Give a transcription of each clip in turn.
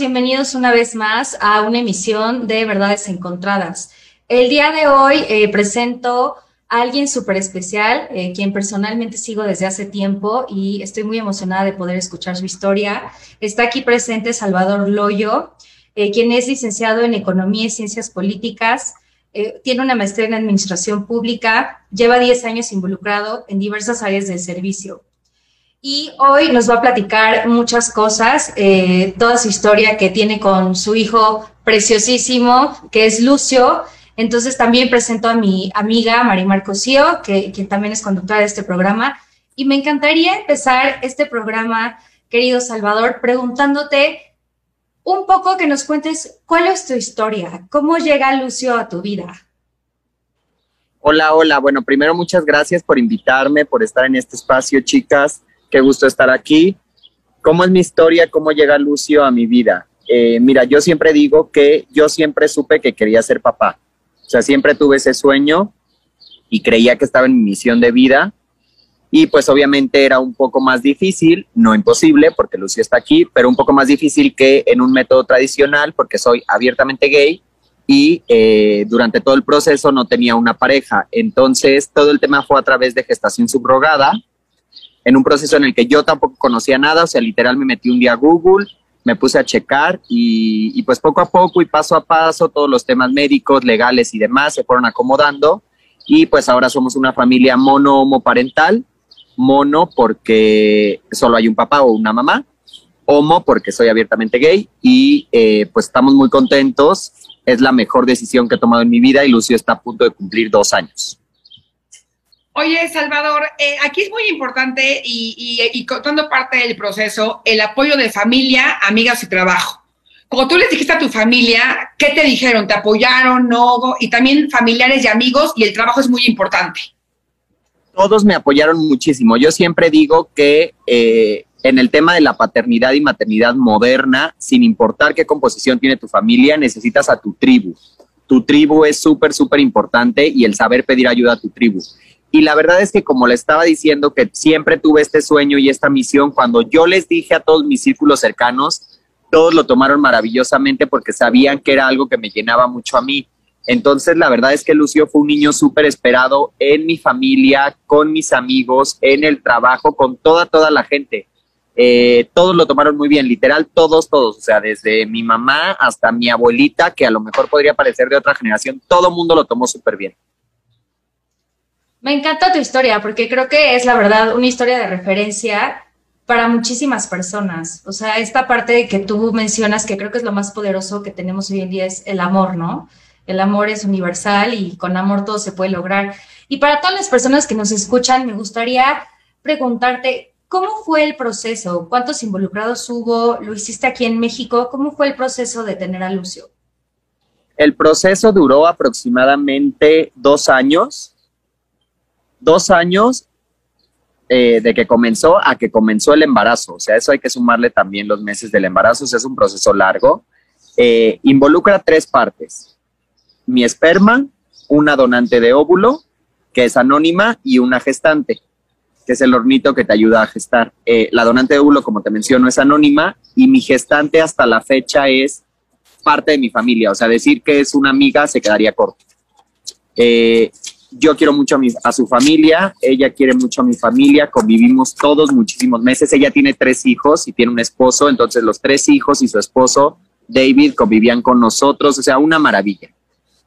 bienvenidos una vez más a una emisión de Verdades Encontradas. El día de hoy eh, presento a alguien súper especial, eh, quien personalmente sigo desde hace tiempo y estoy muy emocionada de poder escuchar su historia. Está aquí presente Salvador Loyo, eh, quien es licenciado en Economía y Ciencias Políticas, tiene una maestría en Administración Pública, lleva 10 años involucrado en diversas áreas del servicio y hoy nos va a platicar muchas cosas, eh, toda su historia que tiene con su hijo preciosísimo, que es Lucio. Entonces también presento a mi amiga Marimar Cosío, que, que también es conductora de este programa. Y me encantaría empezar este programa, querido Salvador, preguntándote un poco que nos cuentes cuál es tu historia, cómo llega Lucio a tu vida. Hola, hola. Bueno, primero muchas gracias por invitarme, por estar en este espacio, chicas. Qué gusto estar aquí. ¿Cómo es mi historia? ¿Cómo llega Lucio a mi vida? Eh, mira, yo siempre digo que yo siempre supe que quería ser papá. O sea, siempre tuve ese sueño y creía que estaba en mi misión de vida. Y pues obviamente era un poco más difícil, no imposible, porque Lucio está aquí, pero un poco más difícil que en un método tradicional, porque soy abiertamente gay y eh, durante todo el proceso no tenía una pareja. Entonces, todo el tema fue a través de gestación subrogada, en un proceso en el que yo tampoco conocía nada, o sea, literal me metí un día a Google, me puse a checar y, pues poco a poco y paso a paso todos los temas médicos, legales y demás se fueron acomodando y pues ahora somos una familia mono homoparental, mono porque solo hay un papá o una mamá, homo porque soy abiertamente gay y eh, pues estamos muy contentos, es la mejor decisión que he tomado en mi vida y Lucio está a punto de cumplir dos años. Oye, Salvador, eh, aquí es muy importante y, y, contando parte del proceso, el apoyo de familia, amigas y trabajo. Como tú les dijiste a tu familia, ¿qué te dijeron? ¿Te apoyaron? ¿No? Y también familiares y amigos, y el trabajo es muy importante. Todos me apoyaron muchísimo. Yo siempre digo que eh, en el tema de la paternidad y maternidad moderna, sin importar qué composición tiene tu familia, necesitas a tu tribu. Tu tribu es súper, súper importante y el saber pedir ayuda a tu tribu. Y la verdad es que como le estaba diciendo que siempre tuve este sueño y esta misión, cuando yo les dije a todos mis círculos cercanos, todos lo tomaron maravillosamente porque sabían que era algo que me llenaba mucho a mí. Entonces, la verdad es que Lucio fue un niño súper esperado en mi familia, con mis amigos, en el trabajo, con toda, toda la gente. Eh, todos lo tomaron muy bien, literal, todos, todos. O sea, desde mi mamá hasta mi abuelita, que a lo mejor podría parecer de otra generación, todo mundo lo tomó súper bien. Me encanta tu historia porque creo que es la verdad una historia de referencia para muchísimas personas. O sea, esta parte que tú mencionas que creo que es lo más poderoso que tenemos hoy en día es el amor, ¿no? El amor es universal y con amor todo se puede lograr. Y para todas las personas que nos escuchan, me gustaría preguntarte, ¿cómo fue el proceso? ¿Cuántos involucrados hubo? ¿Lo hiciste aquí en México? ¿Cómo fue el proceso de tener a Lucio? El proceso duró aproximadamente dos años dos años eh, de que comenzó a que comenzó el embarazo. O sea, eso hay que sumarle también los meses del embarazo. O sea, es un proceso largo. Eh, involucra tres partes. Mi esperma, una donante de óvulo, que es anónima, y una gestante, que es el hornito que te ayuda a gestar. Eh, la donante de óvulo, como te menciono, es anónima y mi gestante hasta la fecha es parte de mi familia. O sea, decir que es una amiga se quedaría corto. Eh, yo quiero mucho a, su familia, ella quiere mucho a mi familia, convivimos todos muchísimos meses, ella tiene tres hijos y tiene un esposo, entonces los tres hijos y su esposo, David, convivían con nosotros, o sea, una maravilla.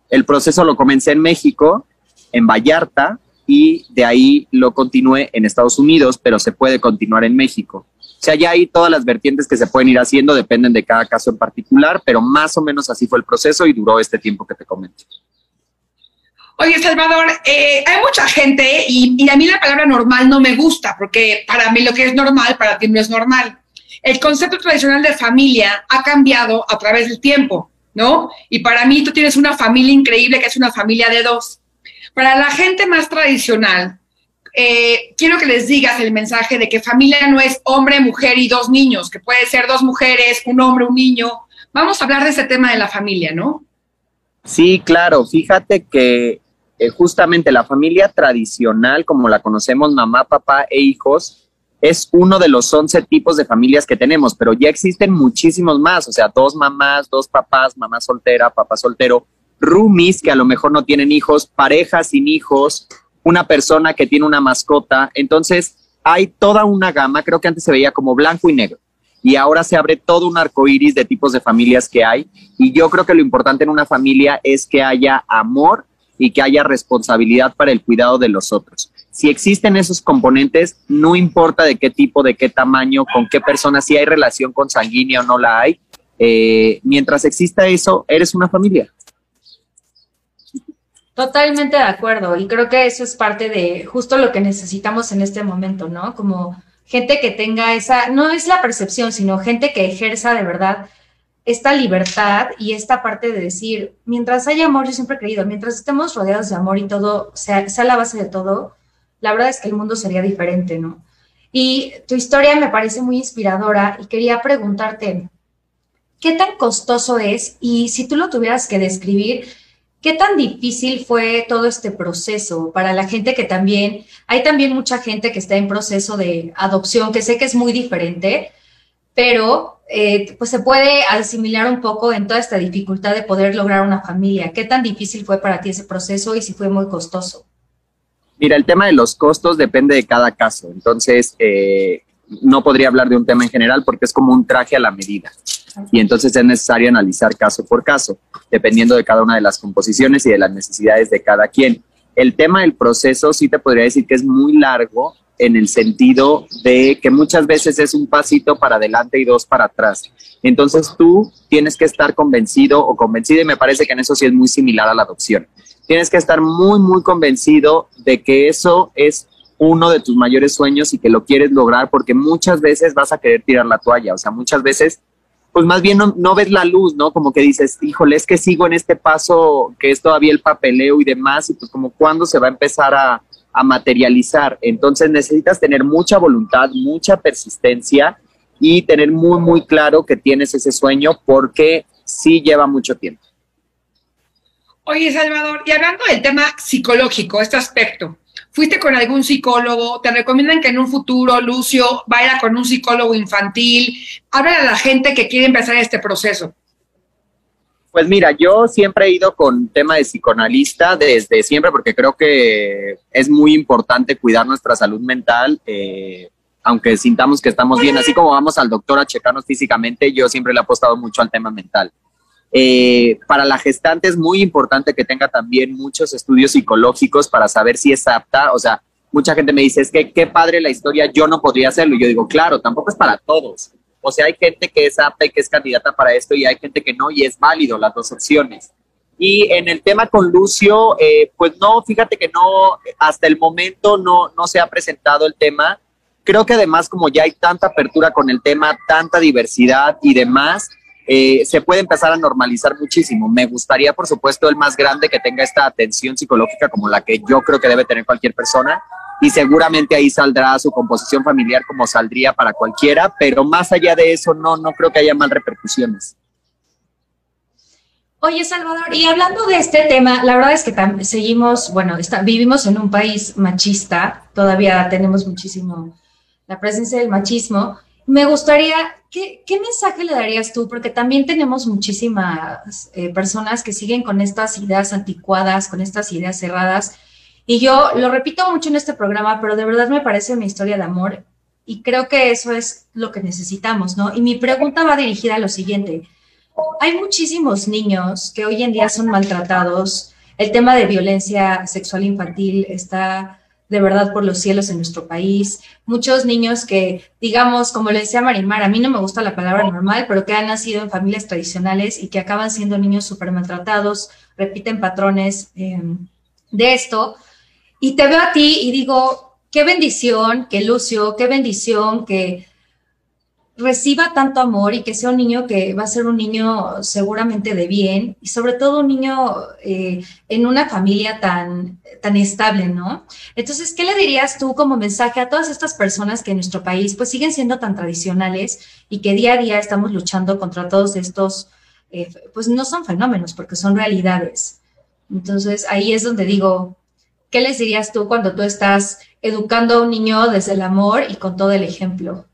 El proceso lo comencé en México, en Vallarta, y de ahí lo continué en Estados Unidos, pero se puede continuar en México. O sea, ya hay todas las vertientes que se pueden ir haciendo, dependen de cada caso en particular, pero más o menos así fue el proceso y duró este tiempo que te comento. Oye, Salvador, eh, hay mucha gente y, a mí la palabra normal no me gusta, porque para mí lo que es normal, para ti no es normal. El concepto tradicional de familia ha cambiado a través del tiempo, ¿no? Y para mí tú tienes una familia increíble que es una familia de dos. Para la gente más tradicional, eh, quiero que les digas el mensaje de que familia no es hombre, mujer y dos niños, que puede ser dos mujeres, un hombre, un niño. Vamos a hablar de ese tema de la familia, ¿no? Sí, claro. Fíjate que eh, justamente la familia tradicional, como la conocemos, mamá, papá e hijos, es uno de los 11 tipos de familias que tenemos, pero ya existen muchísimos más, o sea, dos mamás, dos papás, mamá soltera, papá soltero, roomies que a lo mejor no tienen hijos, parejas sin hijos, una persona que tiene una mascota. Entonces, hay toda una gama, creo que antes se veía como blanco y negro, y ahora se abre todo un arco iris de tipos de familias que hay. Y yo creo que lo importante en una familia es que haya amor y que haya responsabilidad para el cuidado de los otros. Si existen esos componentes, no importa de qué tipo, de qué tamaño, con qué persona, si hay relación consanguínea o no la hay, eh, mientras exista eso, eres una familia. Totalmente de acuerdo y creo que eso es parte de justo lo que necesitamos en este momento, ¿no? Como gente que tenga esa, no es la percepción, sino gente que ejerza de verdad esta libertad y esta parte de decir, mientras haya amor, yo siempre he creído, mientras estemos rodeados de amor y todo sea, la base de todo, la verdad es que el mundo sería diferente, ¿no? Y tu historia me parece muy inspiradora y quería preguntarte, ¿qué tan costoso es? Y si tú lo tuvieras que describir, ¿qué tan difícil fue todo este proceso para la gente que también, hay también mucha gente que está en proceso de adopción, que sé que es muy diferente, pero eh, pues se puede asimilar un poco en toda esta dificultad de poder lograr una familia. ¿Qué tan difícil fue para ti ese proceso y si fue muy costoso? Mira, el tema de los costos depende de cada caso. Entonces, eh, no podría hablar de un tema en general porque es como un traje a la medida. Y entonces es necesario analizar caso por caso, dependiendo de cada una de las composiciones y de las necesidades de cada quien. El tema del proceso sí te podría decir que es muy largo en el sentido de que muchas veces es un pasito para adelante y dos para atrás. Entonces tú tienes que estar convencido o convencida y me parece que en eso sí es muy similar a la adopción tienes que estar muy, muy convencido de que eso es uno de tus mayores sueños y que lo quieres lograr porque muchas veces vas a querer tirar la toalla, o sea, muchas veces, pues más bien no, ves la luz, ¿no? Como que dices, híjole, es que sigo en este paso que es todavía el papeleo y demás, y pues como cuándo se va a empezar a, a materializar. Entonces necesitas tener mucha voluntad, mucha persistencia y tener muy, muy claro que tienes ese sueño porque sí lleva mucho tiempo. Oye, Salvador, y hablando del tema psicológico, este aspecto, ¿fuiste con algún psicólogo? ¿Te recomiendan que en un futuro Lucio vaya con un psicólogo infantil? Habla a la gente que quiere empezar este proceso. Pues mira, yo siempre he ido con tema de psicoanalista desde siempre porque creo que es muy importante cuidar nuestra salud mental, eh, aunque sintamos que estamos bien, así como vamos al doctor a checarnos físicamente, yo siempre le he apostado mucho al tema mental. Eh, para la gestante es muy importante que tenga también muchos estudios psicológicos para saber si es apta. O sea, mucha gente me dice, es que qué padre la historia, yo no podría hacerlo. Y yo digo, claro, tampoco es para todos. O sea, hay gente que es apta y que es candidata para esto y hay gente que no y es válido las dos opciones. Y en el tema con Lucio, eh, pues no, fíjate que no, hasta el momento no, no se ha presentado el tema. Creo que además como ya hay tanta apertura con el tema, tanta diversidad y demás, eh, se puede empezar a normalizar muchísimo. Me gustaría, por supuesto, el más grande que tenga esta atención psicológica como la que yo creo que debe tener cualquier persona y seguramente ahí saldrá su composición familiar como saldría para cualquiera, pero más allá de eso no, no creo que haya mal repercusiones. Oye, Salvador, y hablando de este tema, la verdad es que seguimos, bueno, vivimos en un país machista, todavía tenemos muchísimo la presencia del machismo. Me gustaría ¿Qué, mensaje le darías tú? Porque también tenemos muchísimas eh, personas que siguen con estas ideas anticuadas, con estas ideas cerradas. Y yo lo repito mucho en este programa, pero de verdad me parece una historia de amor y creo que eso es lo que necesitamos, ¿no? Y mi pregunta va dirigida a lo siguiente. Hay muchísimos niños que hoy en día son maltratados. El tema de violencia sexual infantil está de verdad por los cielos en nuestro país. Muchos niños que, digamos, como le decía Marimar, a mí no me gusta la palabra normal, pero que han nacido en familias tradicionales y que acaban siendo niños súper maltratados, repiten patrones em, de esto. Y te veo a ti y digo, qué bendición que Lucio, qué bendición que reciba tanto amor y que sea un niño que va a ser un niño seguramente de bien y sobre todo un niño eh, en una familia tan, tan estable, ¿no? Entonces, ¿qué le dirías tú como mensaje a todas estas personas que en nuestro país pues siguen siendo tan tradicionales y que día a día estamos luchando contra todos estos, eh, pues no son fenómenos porque son realidades? Entonces, ahí es donde digo, ¿qué les dirías tú cuando tú estás educando a un niño desde el amor y con todo el ejemplo?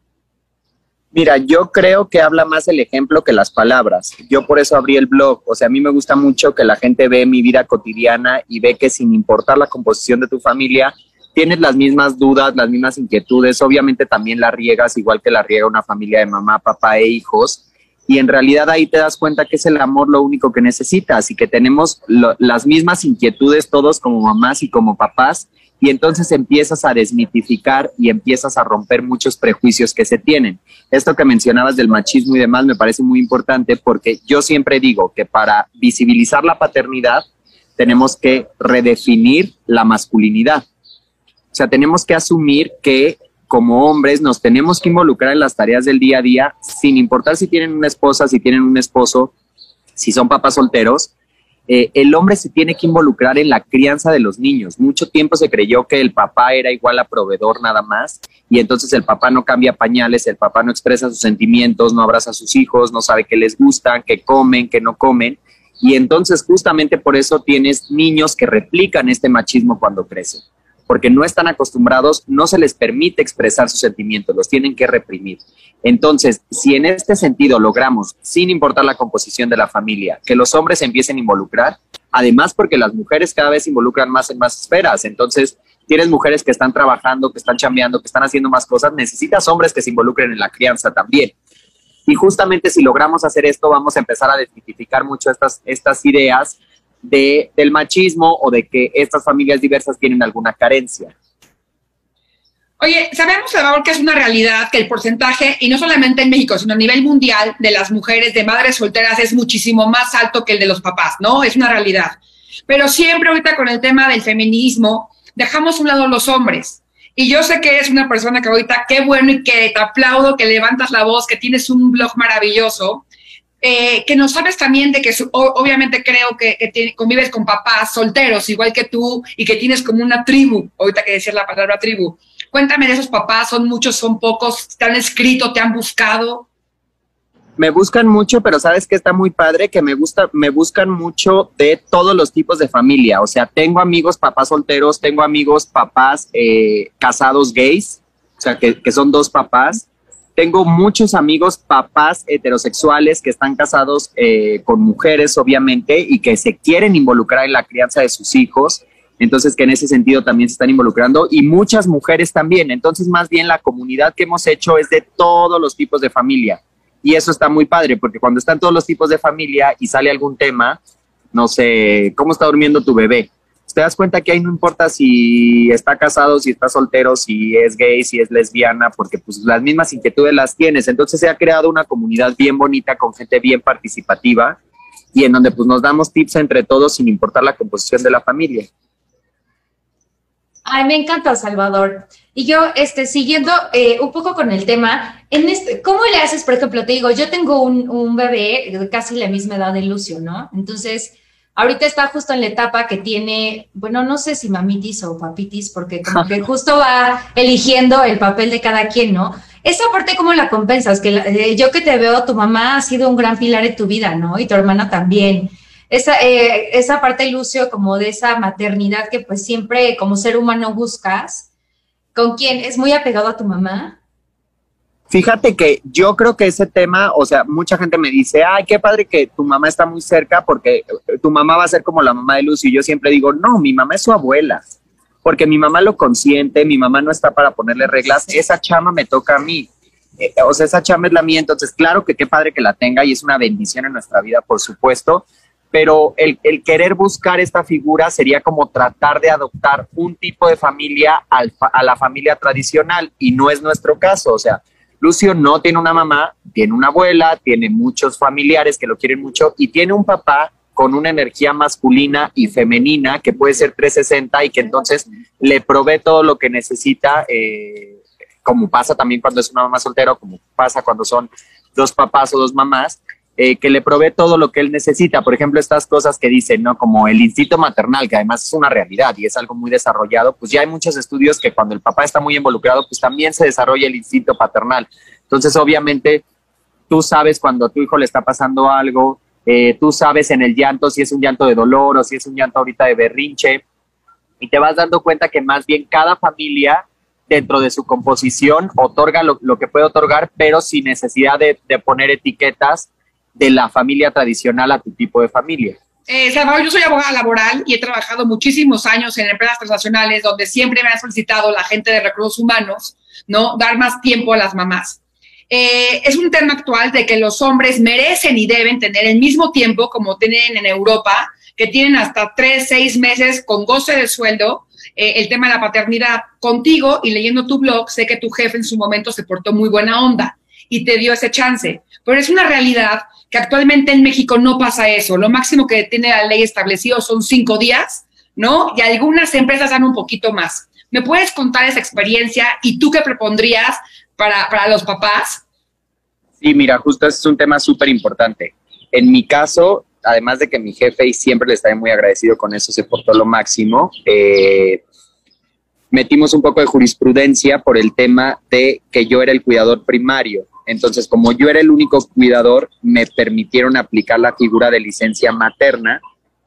Mira, yo creo que habla más el ejemplo que las palabras. Yo por eso abrí el blog. O sea, a mí me gusta mucho que la gente ve mi vida cotidiana y ve que sin importar la composición de tu familia, tienes las mismas dudas, las mismas inquietudes. Obviamente también la riegas igual que la riega una familia de mamá, papá e hijos. Y en realidad ahí te das cuenta que es el amor lo único que necesitas y que tenemos las mismas inquietudes todos como mamás y como papás y entonces empiezas a desmitificar y empiezas a romper muchos prejuicios que se tienen. Esto que mencionabas del machismo y demás me parece muy importante porque yo siempre digo que para visibilizar la paternidad tenemos que redefinir la masculinidad. O sea, tenemos que asumir que como hombres nos tenemos que involucrar en las tareas del día a día sin importar si tienen una esposa, si tienen un esposo, si son papás solteros, eh, el hombre se tiene que involucrar en la crianza de los niños. Mucho tiempo se creyó que el papá era igual a proveedor nada más y entonces el papá no cambia pañales, el papá no expresa sus sentimientos, no abraza a sus hijos, no sabe qué les gustan, qué comen, qué no comen. Y entonces justamente por eso tienes niños que replican este machismo cuando crecen porque no están acostumbrados, no se les permite expresar sus sentimientos, los tienen que reprimir. Entonces, si en este sentido logramos, sin importar la composición de la familia, que los hombres empiecen a involucrar, además porque las mujeres cada vez se involucran más en más esferas, entonces tienes mujeres que están trabajando, que están chambeando, que están haciendo más cosas, necesitas hombres que se involucren en la crianza también. Y justamente si logramos hacer esto, vamos a empezar a desmitificar mucho estas ideas de, del machismo o de que estas familias diversas tienen alguna carencia. Oye, sabemos, Salvador, que es una realidad que el porcentaje, y no solamente en México, sino a nivel mundial, de las mujeres de madres solteras es muchísimo más alto que el de los papás, ¿no? Es una realidad. Pero siempre ahorita con el tema del feminismo, dejamos a un lado los hombres. Y yo sé que eres una persona que ahorita, qué bueno y que te aplaudo, que levantas la voz, que tienes un blog maravilloso, eh, que nos sabes también de que obviamente creo que, convives con papás solteros, igual que tú, y que tienes como una tribu, ahorita que decías la palabra tribu. Cuéntame de esos papás, son muchos, son pocos, te han escrito, te han buscado. Me buscan mucho, pero sabes que está muy padre que me gusta, me buscan mucho de todos los tipos de familia. O sea, tengo amigos papás solteros, tengo amigos papás eh, casados gays, o sea, que, que son dos papás tengo muchos amigos papás heterosexuales que están casados eh, con mujeres, obviamente, y que se quieren involucrar en la crianza de sus hijos. Entonces, que en ese sentido también se están involucrando y muchas mujeres también. Entonces, más bien la comunidad que hemos hecho es de todos los tipos de familia. Y eso está muy padre, porque cuando están todos los tipos de familia y sale algún tema, no sé, ¿cómo está durmiendo tu bebé? Te das cuenta que ahí no importa si está casado, si está soltero, si es gay, si es lesbiana, porque pues las mismas inquietudes las tienes. Entonces se ha creado una comunidad bien bonita con gente bien participativa y en donde pues nos damos tips entre todos sin importar la composición de la familia. Ay, me encanta, Salvador. Y yo, este, siguiendo eh, un poco con el tema, en este, ¿cómo le haces, por ejemplo, te digo, yo tengo un, un bebé de casi la misma edad de Lucio, ¿no? Entonces, ahorita está justo en la etapa que tiene, bueno, no sé si mamitis o papitis, porque como que justo va eligiendo el papel de cada quien, ¿no? Esa parte, ¿cómo la compensas? Que eh, yo que te veo, tu mamá ha sido un gran pilar en tu vida, ¿no? Y tu hermana también. Esa, eh, esa parte, Lucio, como de esa maternidad que pues siempre como ser humano buscas, ¿con quién? ¿Es muy apegado a tu mamá? Fíjate que yo creo que ese tema, o sea, mucha gente me dice, ay, qué padre que tu mamá está muy cerca porque eh, tu mamá va a ser como la mamá de Lucy. Y yo siempre digo, no, mi mamá es su abuela, porque mi mamá lo consiente, mi mamá no está para ponerle reglas, esa chama me toca a mí. Eh, o sea, esa chama es la mía, entonces claro que qué padre que la tenga y es una bendición en nuestra vida, por supuesto, pero el querer buscar esta figura sería como tratar de adoptar un tipo de familia a la familia tradicional y no es nuestro caso, o sea, Lucio no tiene una mamá, tiene una abuela, tiene muchos familiares que lo quieren mucho y tiene un papá con una energía masculina y femenina que puede ser 360 y que entonces le provee todo lo que necesita, eh, como pasa también cuando es una mamá soltera, como pasa cuando son dos papás o dos mamás. Eh, que le provee todo lo que él necesita. Por ejemplo, estas cosas que dicen, ¿no? Como el instinto maternal, que además es una realidad y es algo muy desarrollado, pues ya hay muchos estudios que cuando el papá está muy involucrado, pues también se desarrolla el instinto paternal. Entonces, obviamente, tú sabes cuando a tu hijo le está pasando algo, eh, tú sabes en el llanto si es un llanto de dolor o si es un llanto ahorita de berrinche. y te vas dando cuenta que más bien cada familia dentro de su composición otorga lo, que puede otorgar, pero sin necesidad de, poner etiquetas de la familia tradicional a tu tipo de familia. Eh, Salvador, yo soy abogada laboral y he trabajado muchísimos años en empresas transnacionales donde siempre me ha solicitado la gente de recursos humanos, ¿no? Dar más tiempo a las mamás. Eh, es un tema actual de que los hombres merecen y deben tener el mismo tiempo como tienen en Europa, que tienen hasta tres, seis meses con goce de sueldo eh, el tema de la paternidad contigo y leyendo tu blog, sé que tu jefe en su momento se portó muy buena onda y te dio ese chance. Pero es una realidad que actualmente en México no pasa eso. Lo máximo que tiene la ley establecido son cinco días, ¿no? Y algunas empresas dan un poquito más. ¿Me puedes contar esa experiencia y tú qué propondrías para, para los papás? Sí, mira, justo es un tema súper importante. En mi caso, además de que mi jefe, y siempre le estaré muy agradecido con eso, se portó lo máximo, eh, metimos un poco de jurisprudencia por el tema de que yo era el cuidador primario. Entonces, como yo era el único cuidador, me permitieron aplicar la figura de licencia materna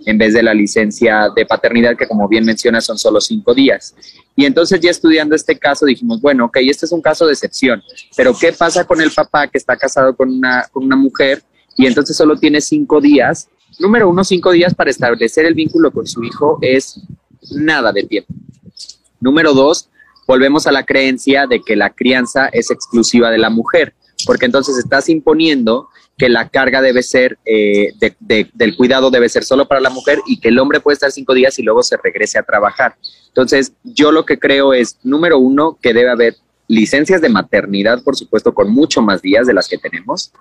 en vez de la licencia de paternidad, que como bien menciona son solo cinco días. Y entonces ya estudiando este caso dijimos, bueno, ok, este es un caso de excepción, pero ¿qué pasa con el papá que está casado con una, con una mujer y entonces solo tiene cinco días. Número uno, cinco días para establecer el vínculo con su hijo es nada de tiempo. Número dos, volvemos a la creencia de que la crianza es exclusiva de la mujer, porque entonces estás imponiendo que la carga debe ser, eh, del cuidado debe ser solo para la mujer y que el hombre puede estar cinco días y luego se regrese a trabajar. Entonces, yo lo que creo es, número uno, que debe haber licencias de maternidad, por supuesto, con mucho más días de las que tenemos.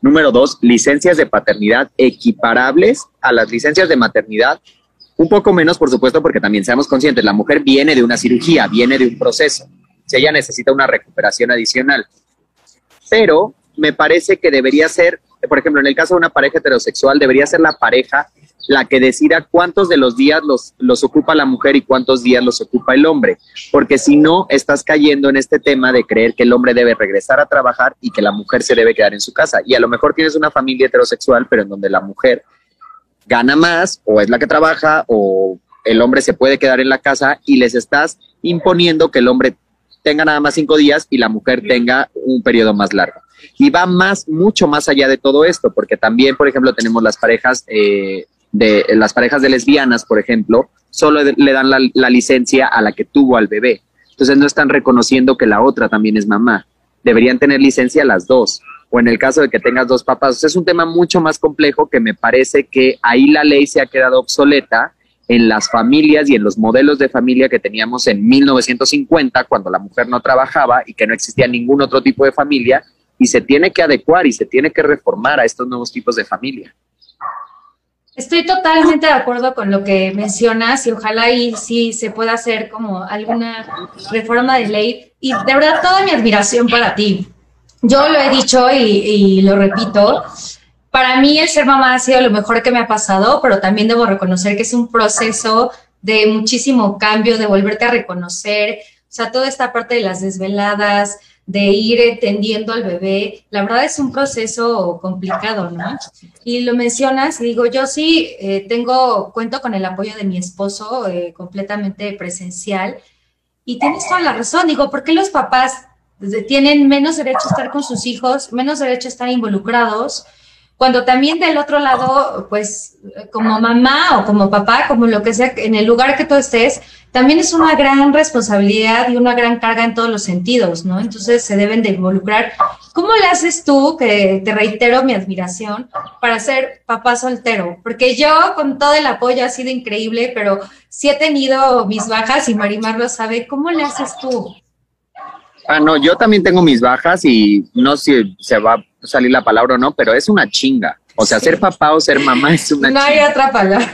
Número dos, licencias de paternidad equiparables a las licencias de maternidad. Un poco menos, por supuesto, porque también seamos conscientes, la mujer viene de una cirugía, viene de un proceso. Si ella necesita una recuperación adicional. Pero me parece que debería ser, por ejemplo, en el caso de una pareja heterosexual, debería ser la pareja la que decida cuántos de los días los, los ocupa la mujer y cuántos días los ocupa el hombre, porque si no, estás cayendo en este tema de creer que el hombre debe regresar a trabajar y que la mujer se debe quedar en su casa. Y a lo mejor tienes una familia heterosexual, pero en donde la mujer gana más o es la que trabaja o el hombre se puede quedar en la casa y les estás imponiendo que el hombre tenga nada más cinco días y la mujer tenga un periodo más largo. Y va más, mucho más allá de todo esto, porque también, por ejemplo, tenemos las parejas eh, de las parejas de lesbianas, por ejemplo, solo le dan la, licencia a la que tuvo al bebé. Entonces no están reconociendo que la otra también es mamá. Deberían tener licencia las dos. O en el caso de que tengas dos papás. es un tema mucho más complejo que me parece que ahí la ley se ha quedado obsoleta en las familias y en los modelos de familia que teníamos en 1950, cuando la mujer no trabajaba y que no existía ningún otro tipo de familia, y se tiene que adecuar y se tiene que reformar a estos nuevos tipos de familia. Estoy totalmente de acuerdo con lo que mencionas y ojalá ahí sí se pueda hacer como alguna reforma de ley. Y de verdad, toda mi admiración para ti. Yo lo he dicho y, y lo repito. Para mí el ser mamá ha sido lo mejor que me ha pasado, pero también debo reconocer que es un proceso de muchísimo cambio, de volverte a reconocer, o sea, toda esta parte de las desveladas, de ir entendiendo al bebé, la verdad es un proceso complicado, ¿no? Y lo mencionas, digo, yo sí eh, tengo, cuento con el apoyo de mi esposo eh, completamente presencial, y tienes toda la razón, digo, ¿por qué los papás tienen menos derecho a estar con sus hijos, menos derecho a estar involucrados? Cuando también del otro lado, pues como mamá o como papá, como lo que sea, en el lugar que tú estés, también es una gran responsabilidad y una gran carga en todos los sentidos, ¿no? Entonces se deben de involucrar. ¿Cómo le haces tú, que te reitero mi admiración, para ser papá soltero? Porque yo con todo el apoyo ha sido increíble, pero sí he tenido mis bajas y Marimar lo sabe. ¿Cómo le haces tú? Ah, no, yo también tengo mis bajas y no sé si se va a salir la palabra o no, pero es una chinga. O sea, ser papá o ser mamá es una chinga. No hay otra palabra.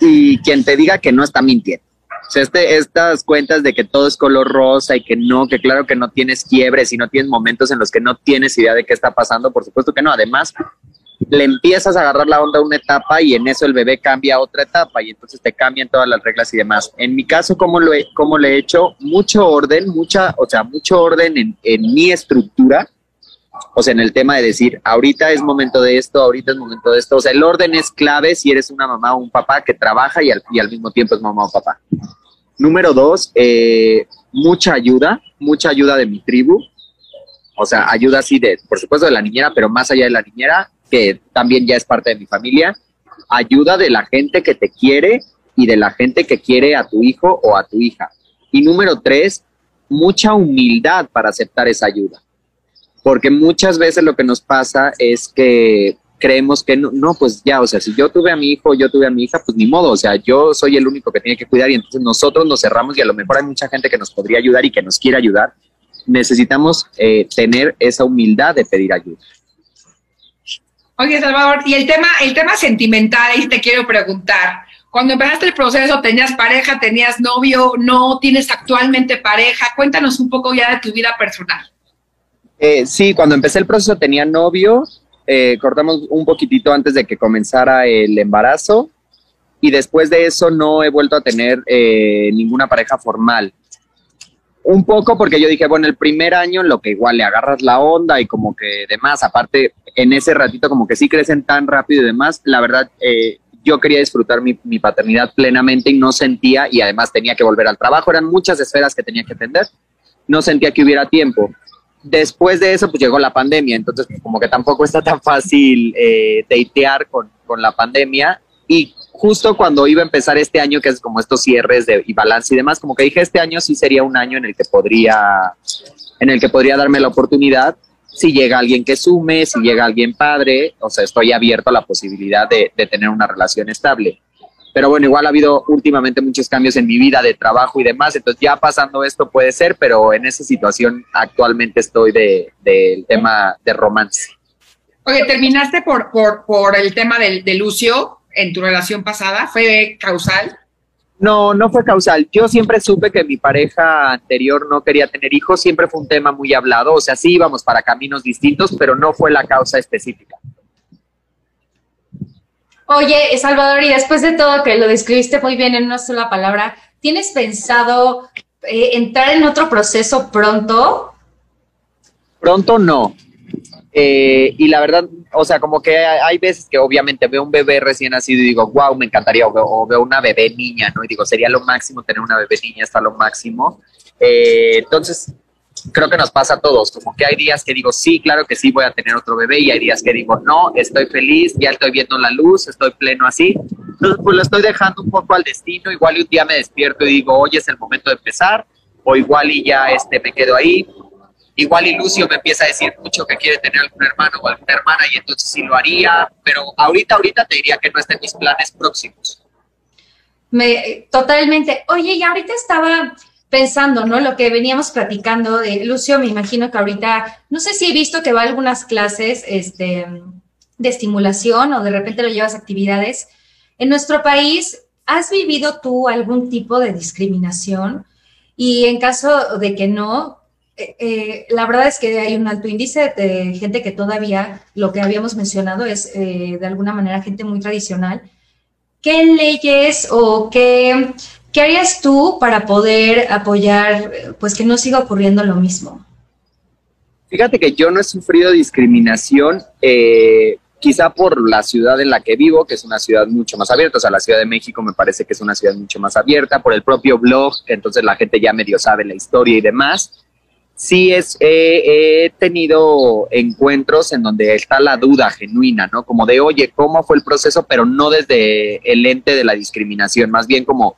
Y quien te diga que no está mintiendo. O sea, este, estas cuentas de que todo es color rosa y que no, que claro que no tienes quiebres y no tienes momentos en los que no tienes idea de qué está pasando, por supuesto que no. Además, le empiezas a agarrar la onda a una etapa y en eso el bebé cambia a otra etapa y entonces te cambian todas las reglas y demás. En mi caso, ¿cómo lo he, le he hecho? Mucho orden, mucha, o sea, mucho orden en, en mi estructura o sea, en el tema de decir, ahorita es momento de esto, ahorita es momento de esto. O sea, el orden es clave si eres una mamá o un papá que trabaja y al, y al mismo tiempo es mamá o papá. Número dos, eh, mucha ayuda, mucha ayuda de mi tribu. O sea, ayuda así de, por supuesto, de la niñera, pero más allá de la niñera, que también ya es parte de mi familia. Ayuda de la gente que te quiere y de la gente que quiere a tu hijo o a tu hija. Y número tres, mucha humildad para aceptar esa ayuda. Porque muchas veces lo que nos pasa es que creemos que no, no, pues ya, o sea, si yo tuve a mi hijo, yo tuve a mi hija, pues ni modo, o sea, yo soy el único que tiene que cuidar y entonces nosotros nos cerramos y a lo mejor hay mucha gente que nos podría ayudar y que nos quiere ayudar. Necesitamos eh, tener esa humildad de pedir ayuda. Oye, Salvador, y el tema, el tema sentimental, ahí te quiero preguntar. Cuando empezaste el proceso, ¿tenías pareja, tenías novio, no tienes actualmente pareja? Cuéntanos un poco ya de tu vida personal. Eh, sí, cuando empecé el proceso tenía novio, eh, cortamos un poquitito antes de que comenzara el embarazo y después de eso no he vuelto a tener eh, ninguna pareja formal. Un poco porque yo dije, bueno, el primer año lo que igual le agarras la onda y como que demás, aparte en ese ratito como que sí crecen tan rápido y demás, la verdad eh, yo quería disfrutar mi, mi, paternidad plenamente y no sentía, y además tenía que volver al trabajo, eran muchas esferas que tenía que atender, no sentía que hubiera tiempo después de eso, pues llegó la pandemia, entonces pues, como que tampoco está tan fácil eh, con, con, la pandemia. Y justo cuando iba a empezar este año, que es como estos cierres de, y balance y demás, como que dije, este año sí sería un año en el que podría, en el que podría darme la oportunidad. Si llega alguien que sume, si llega alguien padre, o sea, estoy abierto a la posibilidad de, de tener una relación estable. Pero bueno, igual ha habido últimamente muchos cambios en mi vida de trabajo y demás, entonces ya pasando esto puede ser, pero en esa situación actualmente estoy del de, tema de romance. Oye, ¿terminaste por, por, por el tema del, de Lucio en tu relación pasada? ¿Fue causal? No, no fue causal. Yo siempre supe que mi pareja anterior no quería tener hijos, siempre fue un tema muy hablado, o sea, sí íbamos para caminos distintos, pero no fue la causa específica. Oye, Salvador, y después de todo que lo describiste muy bien en una sola palabra, ¿tienes pensado eh, entrar en otro proceso pronto? Pronto no. Eh, y la verdad, o sea, como que hay veces que obviamente veo un bebé recién nacido y digo, wow, me encantaría, o o veo una bebé niña, ¿no? Y digo, sería lo máximo tener una bebé niña, está lo máximo. Eh, entonces, creo que nos pasa a todos, como que hay días que digo, sí, claro que sí, voy a tener otro bebé, y hay días que digo, no, estoy feliz, ya estoy viendo la luz, estoy pleno así. Entonces, pues lo estoy dejando un poco al destino, igual un día me despierto y digo, hoy es el momento de empezar, o igual y ya este, me quedo ahí. Igual y Lucio me empieza a decir mucho que quiere tener algún hermano o alguna hermana y entonces sí lo haría, pero ahorita, ahorita te diría que no está mis planes próximos. Me, totalmente. Oye, y ahorita estaba pensando, ¿no? Lo que veníamos platicando de Lucio, me imagino que ahorita, no sé si he visto que va a algunas clases este, de estimulación o de repente lo llevas a actividades. En nuestro país, ¿has vivido tú algún tipo de discriminación? Y en caso de que no, eh, la verdad es que hay un alto índice de gente que todavía, lo que habíamos mencionado, es eh, de alguna manera gente muy tradicional. ¿Qué leyes o qué ¿Qué harías tú para poder apoyar, pues que no siga ocurriendo lo mismo? Fíjate que yo no he sufrido discriminación, eh, quizá por la ciudad en la que vivo, que es una ciudad mucho más abierta, o sea, la Ciudad de México me parece que es una ciudad mucho más abierta, por el propio blog, que entonces la gente ya medio sabe la historia y demás. Sí es, he tenido encuentros en donde está la duda genuina, ¿no? Como de, oye, ¿cómo fue el proceso? Pero no desde el ente de la discriminación, más bien como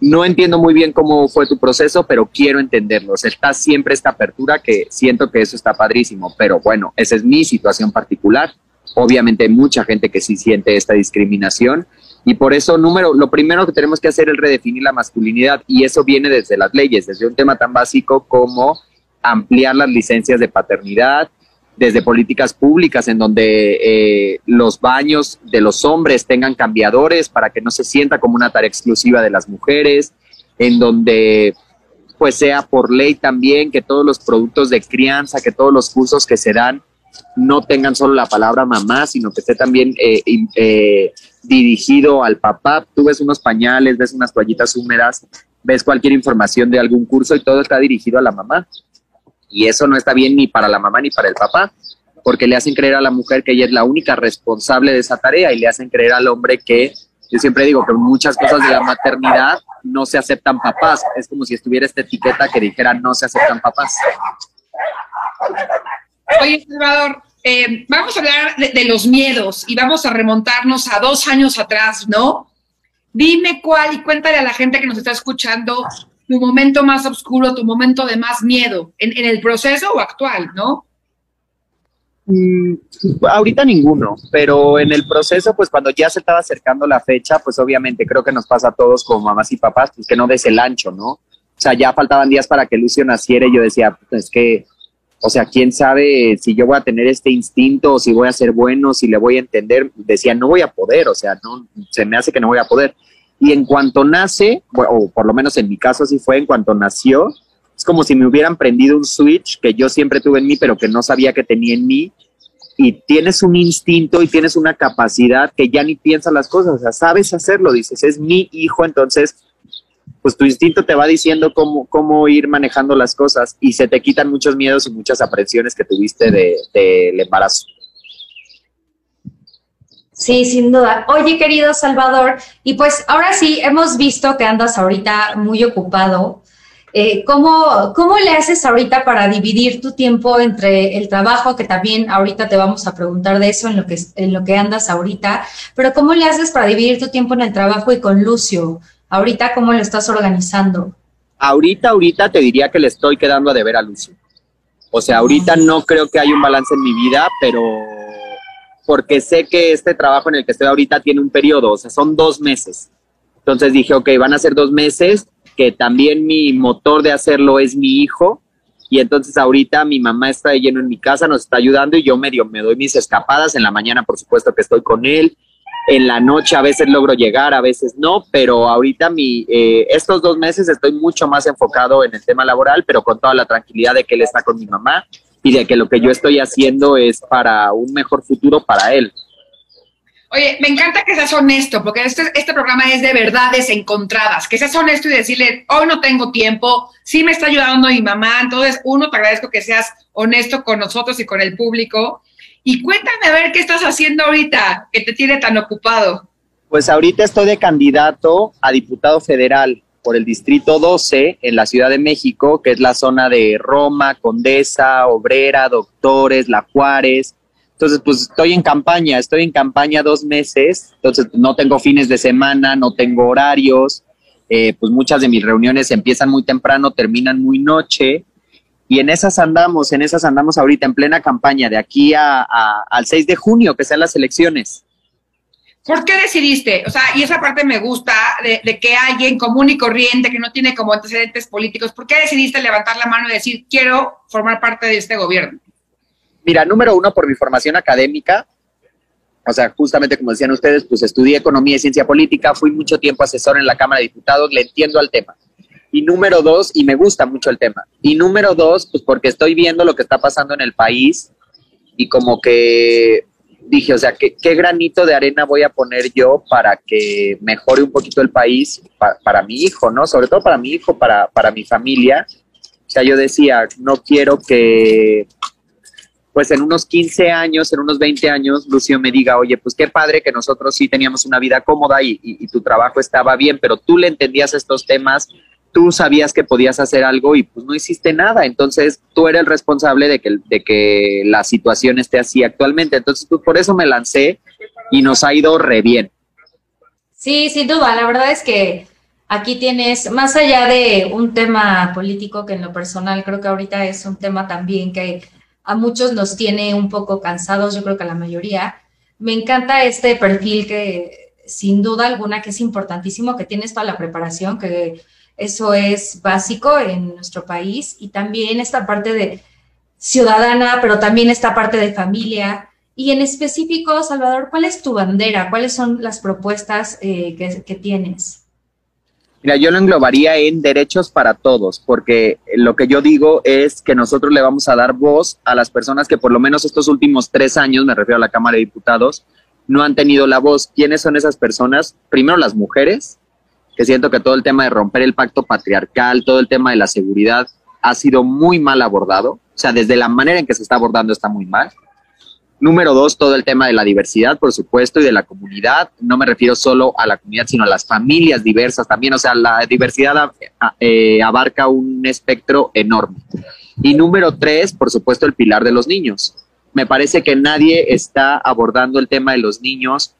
no entiendo muy bien cómo fue tu proceso, pero quiero entenderlo. O sea, está siempre esta apertura que siento que eso está padrísimo, pero bueno, esa es mi situación particular. Obviamente hay mucha gente que sí siente esta discriminación y por eso, número, lo primero que tenemos que hacer es redefinir la masculinidad y eso viene desde las leyes, desde un tema tan básico como ampliar las licencias de paternidad, desde políticas públicas en donde eh, los baños de los hombres tengan cambiadores para que no se sienta como una tarea exclusiva de las mujeres, en donde pues sea por ley también que todos los productos de crianza, que todos los cursos que se dan no tengan solo la palabra mamá, sino que esté también eh, eh, dirigido al papá. Tú ves unos pañales, ves unas toallitas húmedas, ves cualquier información de algún curso y todo está dirigido a la mamá. Y eso no está bien ni para la mamá ni para el papá, porque le hacen creer a la mujer que ella es la única responsable de esa tarea y le hacen creer al hombre que Yo siempre digo que muchas cosas de la maternidad no se aceptan papás. Es como si estuviera esta etiqueta que dijera no se aceptan papás. Oye, Salvador, eh, vamos a hablar de, los miedos y vamos a remontarnos a dos años atrás, ¿no? Dime cuál y cuéntale a la gente que nos está escuchando tu momento más oscuro, tu momento de más miedo, en, en el proceso o actual, ¿no? Mm, ahorita ninguno, pero en el proceso, pues cuando ya se estaba acercando la fecha, pues obviamente creo que nos pasa a todos como mamás y papás, pues que no des el ancho, ¿no? O sea, ya faltaban días para que Lucio naciera y yo decía, pues es que, o sea, quién sabe si yo voy a tener este instinto, o si voy a ser bueno, si le voy a entender. Decía, no voy a poder, o sea, no, se me hace que no voy a poder. Y en cuanto nace, o por lo menos en mi caso así fue, en cuanto nació, es como si me hubieran prendido un switch que yo siempre tuve en mí, pero que no sabía que tenía en mí. Y tienes un instinto y tienes una capacidad que ya ni piensas las cosas, o sea, sabes hacerlo, dices, es mi hijo, entonces, pues tu instinto te va diciendo cómo, cómo ir manejando las cosas y se te quitan muchos miedos y muchas aprensiones que tuviste del de, embarazo. Sí, sin duda. Oye, querido Salvador, y pues ahora sí, hemos visto que andas ahorita muy ocupado eh, ¿cómo, ¿Cómo le haces ahorita para dividir tu tiempo entre el trabajo, que también ahorita te vamos a preguntar de eso en lo que, en lo que andas ahorita, pero cómo le haces para dividir tu tiempo en el trabajo y con Lucio? Ahorita, ¿cómo lo estás organizando? Ahorita, ahorita te diría que le estoy quedando a deber a Lucio. O sea, ahorita no creo que haya un balance en mi vida, pero porque sé que este trabajo en el que estoy ahorita tiene un periodo, o sea, son dos meses. Entonces dije, ok, van a ser dos meses, que también mi motor de hacerlo es mi hijo. Y entonces ahorita mi mamá está lleno en mi casa, nos está ayudando y yo medio me doy mis escapadas. En la mañana, por supuesto, que estoy con él. En la noche a veces logro llegar, a veces no, pero ahorita mi, eh, estos dos meses estoy mucho más enfocado en el tema laboral, pero con toda la tranquilidad de que él está con mi mamá y de que lo que yo estoy haciendo es para un mejor futuro para él. Oye, me encanta que seas honesto, porque este, este programa es de verdades encontradas, que seas honesto y decirle, hoy no tengo tiempo, sí me está ayudando mi mamá, entonces uno, te agradezco que seas honesto con nosotros y con el público. Y cuéntame a ver qué estás haciendo ahorita, que te tiene tan ocupado. Pues ahorita estoy de candidato a diputado federal por el Distrito 12 en la Ciudad de México, que es la zona de Roma, Condesa, Obrera, Doctores, La Juárez, entonces, pues estoy en campaña, estoy en campaña dos meses, entonces no tengo fines de semana, no tengo horarios, eh, pues muchas de mis reuniones empiezan muy temprano, terminan muy noche, y en esas andamos, en esas andamos ahorita en plena campaña, de aquí a, al 6 de junio, que sean las elecciones. ¿Por qué decidiste? O sea, y esa parte me gusta de, que alguien común y corriente que no tiene como antecedentes políticos, ¿por qué decidiste levantar la mano y decir, quiero formar parte de este gobierno? Mira, número uno, por mi formación académica, o sea, justamente como decían ustedes, pues estudié economía y ciencia política, fui mucho tiempo asesor en la Cámara de Diputados, le entiendo al tema. Y número dos, y me gusta mucho el tema. Y número dos, pues porque estoy viendo lo que está pasando en el país y como que dije, o sea, ¿qué, granito de arena voy a poner yo para que mejore un poquito el país para, mi hijo, ¿no? Sobre todo para mi hijo, para, para mi familia. O sea, yo decía, no quiero que pues en unos 15 años, en unos 20 años, Lucio me diga, oye, pues qué padre que nosotros sí teníamos una vida cómoda y, tu trabajo estaba bien, pero tú le entendías estos temas, tú sabías que podías hacer algo y pues no hiciste nada. Entonces tú eres el responsable de que, de que la situación esté así actualmente. Entonces pues, por eso me lancé y nos ha ido re bien. Sí, sin duda. La verdad es que aquí tienes, más allá de un tema político que en lo personal creo que ahorita es un tema también que a muchos nos tiene un poco cansados, yo creo que a la mayoría. Me encanta este perfil que sin duda alguna que es importantísimo, que tienes toda la preparación, que eso es básico en nuestro país y también esta parte de ciudadana, pero también esta parte de familia. Y en específico, Salvador, ¿cuál es tu bandera? ¿Cuáles son las propuestas eh, que, que tienes? Mira, yo lo englobaría en derechos para todos, porque lo que yo digo es que nosotros le vamos a dar voz a las personas que por lo menos estos últimos tres años, me refiero a la Cámara de Diputados, no han tenido la voz. ¿Quiénes son esas personas? Primero las mujeres, que siento que todo el tema de romper el pacto patriarcal, todo el tema de la seguridad ha sido muy mal abordado. O sea, desde la manera en que se está abordando está muy mal. Número dos, todo el tema de la diversidad, por supuesto, y de la comunidad. No me refiero solo a la comunidad, sino a las familias diversas también. O sea, la diversidad eh, abarca un espectro enorme. Y número tres, por supuesto, el pilar de los niños. Me parece que nadie está abordando el tema de los niños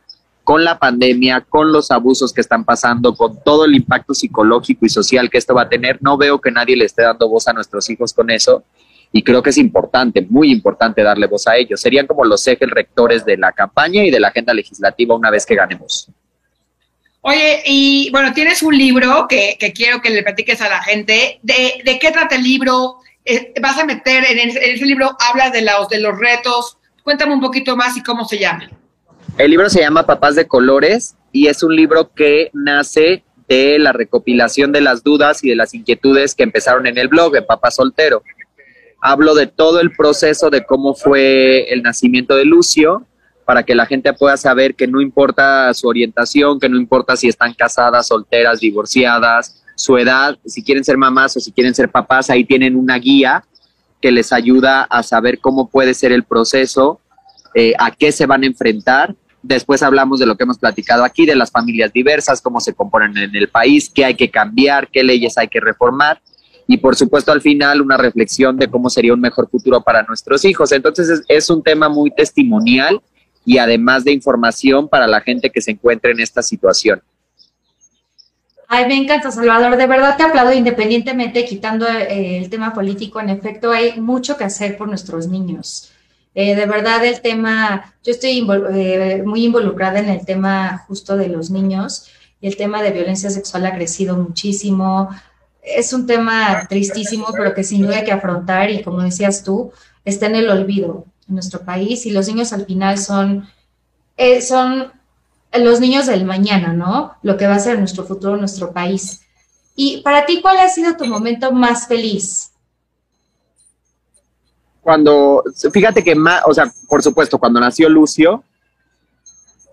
con la pandemia, con los abusos que están pasando, con todo el impacto psicológico y social que esto va a tener. No veo que nadie le esté dando voz a nuestros hijos con eso y creo que es importante, muy importante darle voz a ellos. Serían como los ejes rectores de la campaña y de la agenda legislativa una vez que ganemos. Oye, y bueno, tienes un libro que, quiero que le platiques a la gente. ¿De, de qué trata el libro? Eh, ¿Vas a meter en, ese libro, hablas de los, de los retos? Cuéntame un poquito más y cómo se llama. El libro se llama Papás de Colores y es un libro que nace de la recopilación de las dudas y de las inquietudes que empezaron en el blog de Papá Soltero hablo de todo el proceso de cómo fue el nacimiento de Lucio, para que la gente pueda saber que no importa su orientación, que no importa si están casadas, solteras, divorciadas, su edad, si quieren ser mamás o si quieren ser papás, ahí tienen una guía que les ayuda a saber cómo puede ser el proceso, eh, a qué se van a enfrentar. Después hablamos de lo que hemos platicado aquí, de las familias diversas, cómo se componen en el país, qué hay que cambiar, qué leyes hay que reformar y por supuesto al final una reflexión de cómo sería un mejor futuro para nuestros hijos. Entonces es, un tema muy testimonial y además de información para la gente que se encuentre en esta situación. Ay, me encanta, Salvador. De verdad te aplaudo independientemente, quitando eh, el tema político. En efecto, hay mucho que hacer por nuestros niños. Eh, de verdad, el tema, yo estoy eh, muy involucrada en el tema justo de los niños y el tema de violencia sexual ha crecido muchísimo es un tema tristísimo, pero que sin duda hay que afrontar y como decías tú, está en el olvido en nuestro país y los niños al final son, eh, son los niños del mañana, ¿no? Lo que va a ser nuestro futuro, nuestro país. Y para ti, ¿cuál ha sido tu momento más feliz? Cuando, fíjate que más, o sea, por supuesto, cuando nació Lucio,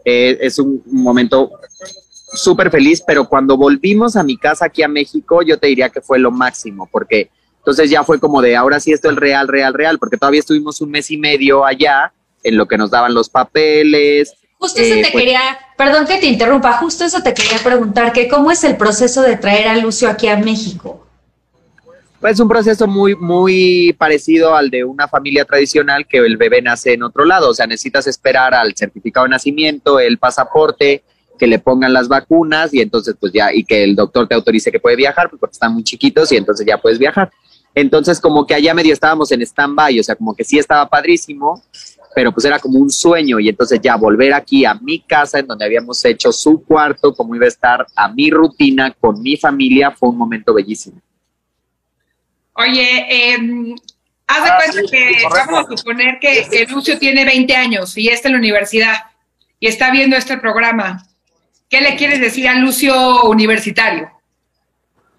eh, es un momento súper feliz, pero cuando volvimos a mi casa aquí a México, yo te diría que fue lo máximo, porque entonces ya fue como de ahora sí esto es real, real, real, porque todavía estuvimos un mes y medio allá en lo que nos daban los papeles. Justo eso eh, te pues quería, perdón que te interrumpa, justo eso te quería preguntar, que cómo es el proceso de traer a Lucio aquí a México. Pues un proceso muy, muy parecido al de una familia tradicional que el bebé nace en otro lado, o sea, necesitas esperar al certificado de nacimiento, el pasaporte, que le pongan las vacunas y entonces pues ya, y que el doctor te autorice que puede viajar, pues porque están muy chiquitos y entonces ya puedes viajar. Entonces como que allá medio estábamos en stand-by, o sea, como que sí estaba padrísimo, pero pues era como un sueño y entonces ya volver aquí a mi casa en donde habíamos hecho su cuarto, como iba a estar a mi rutina con mi familia, fue un momento bellísimo. Oye, eh, haz de ah, cuenta que vamos a suponer que, que Lucio tiene 20 años y está en la universidad y está viendo este programa. ¿Qué le quieres decir a Lucio universitario?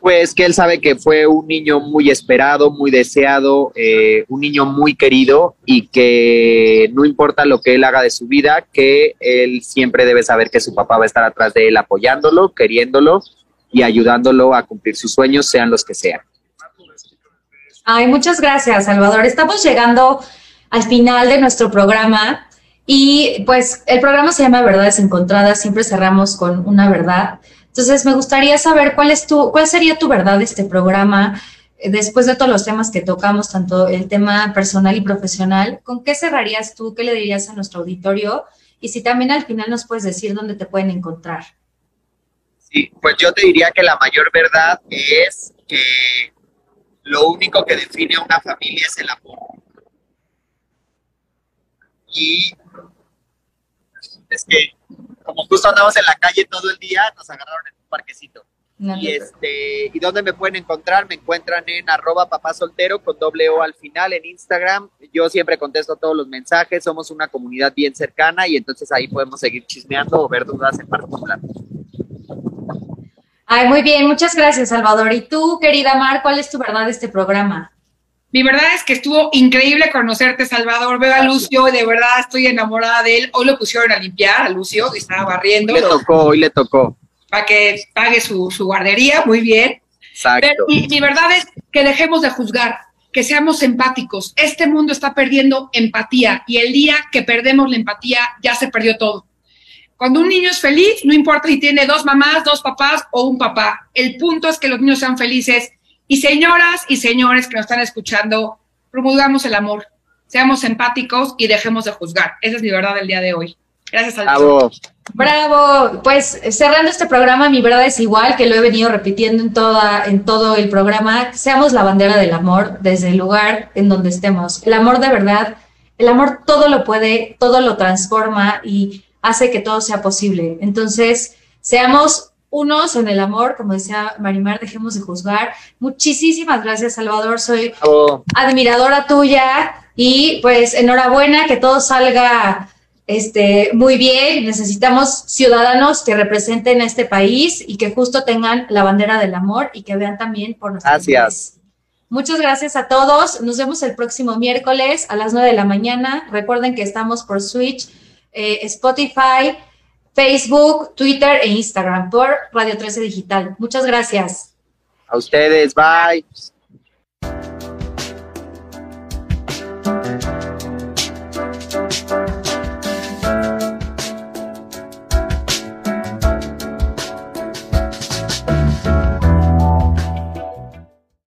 Pues que él sabe que fue un niño muy esperado, muy deseado, eh, un niño muy querido y que no importa lo que él haga de su vida, que él siempre debe saber que su papá va a estar atrás de él apoyándolo, queriéndolo y ayudándolo a cumplir sus sueños, sean los que sean. Ay, muchas gracias, Salvador. Estamos llegando al final de nuestro programa. Y pues el programa se llama Verdades Encontradas, siempre cerramos con una verdad. Entonces me gustaría saber cuál es tu, cuál sería tu verdad de este programa, eh, después de todos los temas que tocamos, tanto el tema personal y profesional, ¿con qué cerrarías tú? ¿Qué le dirías a nuestro auditorio? Y si también al final nos puedes decir dónde te pueden encontrar. Sí, pues yo te diría que la mayor verdad es que lo único que define a una familia es el amor. Y es que como justo andamos en la calle todo el día, nos agarraron en un parquecito. y este, ¿y dónde me pueden encontrar? Me encuentran en arroba papá soltero con doble O al final en Instagram. Yo siempre contesto todos los mensajes, somos una comunidad bien cercana y entonces ahí podemos seguir chismeando o ver dudas en particular. Ay, muy bien, muchas gracias, Salvador. Y tú, querida Mar, ¿cuál es tu verdad de este programa? Mi verdad es que estuvo increíble conocerte, Salvador. Veo a Lucio, de verdad estoy enamorada de él. Hoy lo pusieron a limpiar a Lucio, que estaba barriendo. Le tocó, hoy le tocó. Para que pague su, guardería, muy bien. Exacto. y mi verdad es que dejemos de juzgar, que seamos empáticos. Este mundo está perdiendo empatía y el día que perdemos la empatía ya se perdió todo. Cuando un niño es feliz, no importa si tiene dos mamás, dos papás o un papá. El punto es que los niños sean felices. Y señoras y señores que nos están escuchando, promulgamos el amor, seamos empáticos y dejemos de juzgar. Esa es mi verdad del día de hoy. Gracias, Bravo. Bravo. Pues cerrando este programa, mi verdad es igual, que lo he venido repitiendo en, toda, en todo el programa. Seamos la bandera del amor desde el lugar en donde estemos. El amor de verdad, el amor todo lo puede, todo lo transforma y hace que todo sea posible. Entonces, seamos unos en el amor, como decía Marimar, dejemos de juzgar. Muchísimas gracias, Salvador. Soy admiradora tuya y pues enhorabuena que todo salga este, muy bien. Necesitamos ciudadanos que representen a este país y que justo tengan la bandera del amor y que vean también por nuestro Gracias. Muchas gracias a todos. Nos vemos el próximo miércoles a las 9 de la mañana. Recuerden que estamos por Switch eh, Spotify, Facebook, Twitter e Instagram por Radio 13 Digital. Muchas gracias. A ustedes, bye.